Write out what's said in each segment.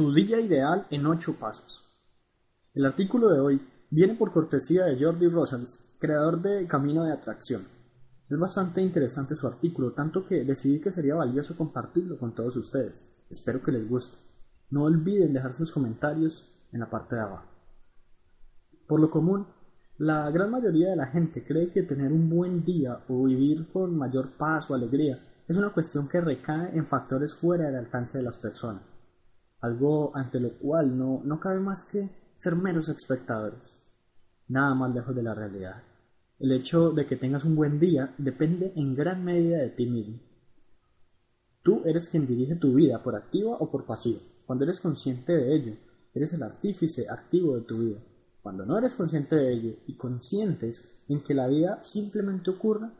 Tu día ideal en 8 pasos. El artículo de hoy viene por cortesía de Jordi Rosales, creador de Camino de Atracción. Es bastante interesante su artículo, tanto que decidí que sería valioso compartirlo con todos ustedes. Espero que les guste. No olviden dejar sus comentarios en la parte de abajo. Por lo común, la gran mayoría de la gente cree que tener un buen día o vivir con mayor paz o alegría es una cuestión que recae en factores fuera del alcance de las personas algo ante lo cual no, no cabe más que ser meros espectadores, nada más lejos de la realidad. El hecho de que tengas un buen día depende en gran medida de ti mismo. Tú eres quien dirige tu vida por activa o por pasiva. Cuando eres consciente de ello, eres el artífice activo de tu vida. Cuando no eres consciente de ello y conscientes en que la vida simplemente ocurra,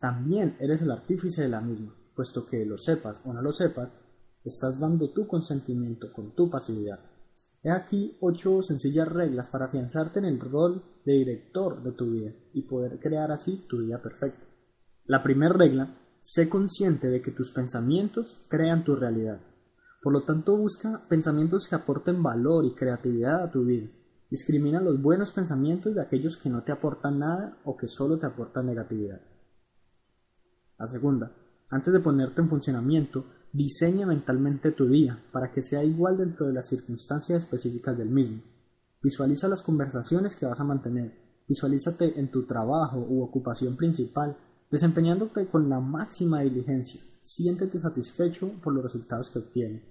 también eres el artífice de la misma, puesto que lo sepas o no lo sepas, Estás dando tu consentimiento con tu pasividad. He aquí ocho sencillas reglas para afianzarte en el rol de director de tu vida y poder crear así tu vida perfecta. La primera regla, sé consciente de que tus pensamientos crean tu realidad. Por lo tanto, busca pensamientos que aporten valor y creatividad a tu vida. Discrimina los buenos pensamientos de aquellos que no te aportan nada o que solo te aportan negatividad. La segunda, antes de ponerte en funcionamiento, Diseña mentalmente tu día para que sea igual dentro de las circunstancias específicas del mismo. Visualiza las conversaciones que vas a mantener. Visualízate en tu trabajo u ocupación principal, desempeñándote con la máxima diligencia. Siéntete satisfecho por los resultados que obtienes.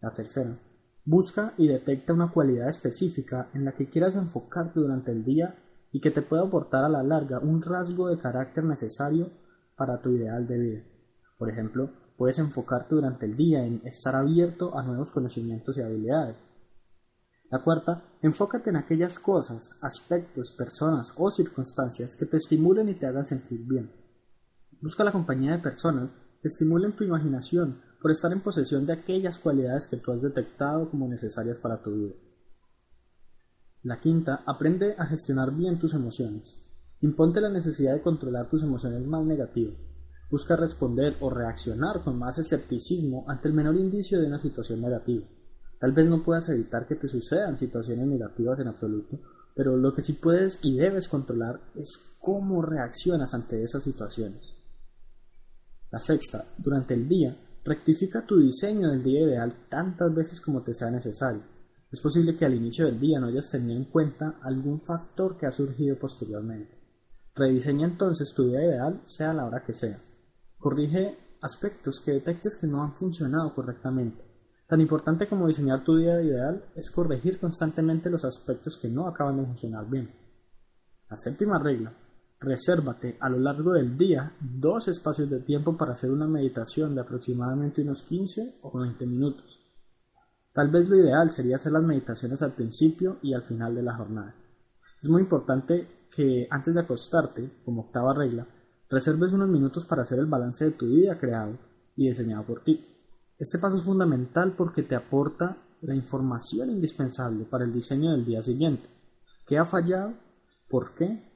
La tercera. Busca y detecta una cualidad específica en la que quieras enfocarte durante el día y que te pueda aportar a la larga un rasgo de carácter necesario para tu ideal de vida. Por ejemplo, puedes enfocarte durante el día en estar abierto a nuevos conocimientos y habilidades. La cuarta, enfócate en aquellas cosas, aspectos, personas o circunstancias que te estimulen y te hagan sentir bien. Busca la compañía de personas que estimulen tu imaginación por estar en posesión de aquellas cualidades que tú has detectado como necesarias para tu vida. La quinta, aprende a gestionar bien tus emociones. Imponte la necesidad de controlar tus emociones más negativas busca responder o reaccionar con más escepticismo ante el menor indicio de una situación negativa. Tal vez no puedas evitar que te sucedan situaciones negativas en absoluto, pero lo que sí puedes y debes controlar es cómo reaccionas ante esas situaciones. La sexta, durante el día, rectifica tu diseño del día ideal tantas veces como te sea necesario. Es posible que al inicio del día no hayas tenido en cuenta algún factor que ha surgido posteriormente. Rediseña entonces tu día ideal, sea la hora que sea. Corrige aspectos que detectes que no han funcionado correctamente. Tan importante como diseñar tu día ideal es corregir constantemente los aspectos que no acaban de funcionar bien. La séptima regla. Resérvate a lo largo del día dos espacios de tiempo para hacer una meditación de aproximadamente unos 15 o 20 minutos. Tal vez lo ideal sería hacer las meditaciones al principio y al final de la jornada. Es muy importante que antes de acostarte, como octava regla, Reserves unos minutos para hacer el balance de tu día creado y diseñado por ti. Este paso es fundamental porque te aporta la información indispensable para el diseño del día siguiente. ¿Qué ha fallado? ¿Por qué?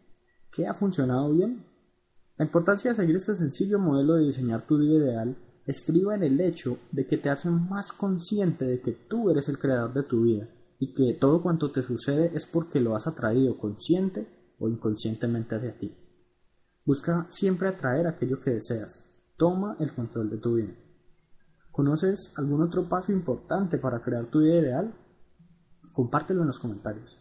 ¿Qué ha funcionado bien? La importancia de seguir este sencillo modelo de diseñar tu día ideal estriba en el hecho de que te hace más consciente de que tú eres el creador de tu vida y que todo cuanto te sucede es porque lo has atraído consciente o inconscientemente hacia ti. Busca siempre atraer aquello que deseas. Toma el control de tu vida. ¿Conoces algún otro paso importante para crear tu vida ideal? Compártelo en los comentarios.